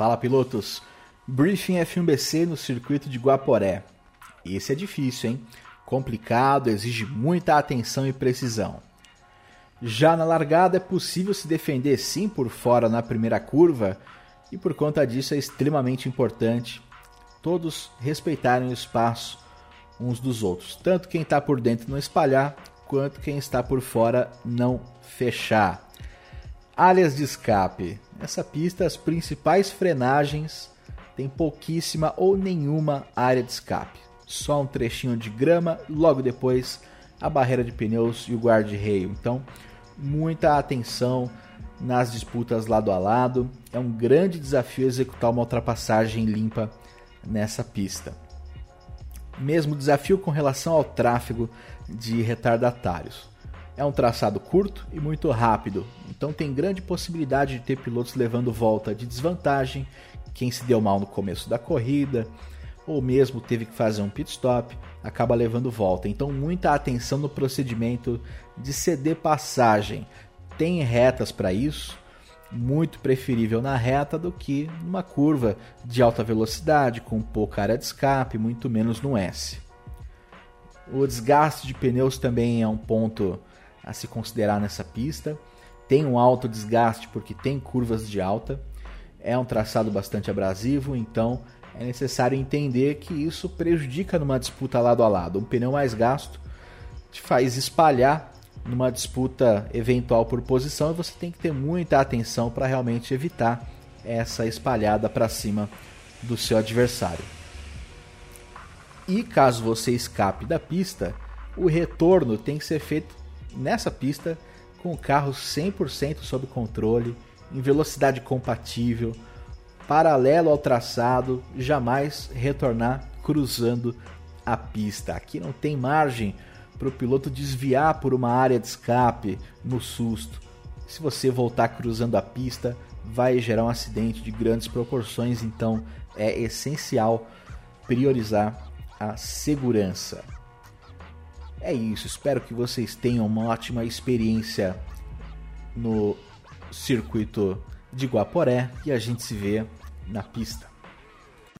Fala pilotos, briefing F1BC no circuito de Guaporé. Esse é difícil, hein? Complicado, exige muita atenção e precisão. Já na largada é possível se defender sim por fora na primeira curva e por conta disso é extremamente importante todos respeitarem o espaço uns dos outros, tanto quem está por dentro não espalhar quanto quem está por fora não fechar. Áreas de escape. Nessa pista, as principais frenagens têm pouquíssima ou nenhuma área de escape. Só um trechinho de grama, logo depois a barreira de pneus e o guarda-reio. Então, muita atenção nas disputas lado a lado. É um grande desafio executar uma ultrapassagem limpa nessa pista. Mesmo desafio com relação ao tráfego de retardatários. É um traçado curto e muito rápido, então tem grande possibilidade de ter pilotos levando volta de desvantagem, quem se deu mal no começo da corrida, ou mesmo teve que fazer um pit stop, acaba levando volta. Então, muita atenção no procedimento de ceder passagem. Tem retas para isso, muito preferível na reta do que numa curva de alta velocidade, com pouca área de escape, muito menos no S. O desgaste de pneus também é um ponto a se considerar nessa pista. Tem um alto desgaste porque tem curvas de alta, é um traçado bastante abrasivo, então é necessário entender que isso prejudica numa disputa lado a lado. Um pneu mais gasto te faz espalhar numa disputa eventual por posição e você tem que ter muita atenção para realmente evitar essa espalhada para cima do seu adversário. E caso você escape da pista, o retorno tem que ser feito nessa pista com o carro 100% sob controle, em velocidade compatível, paralelo ao traçado, jamais retornar cruzando a pista. Aqui não tem margem para o piloto desviar por uma área de escape no susto. Se você voltar cruzando a pista, vai gerar um acidente de grandes proporções, então é essencial priorizar a segurança. É isso, espero que vocês tenham uma ótima experiência no circuito de Guaporé e a gente se vê na pista.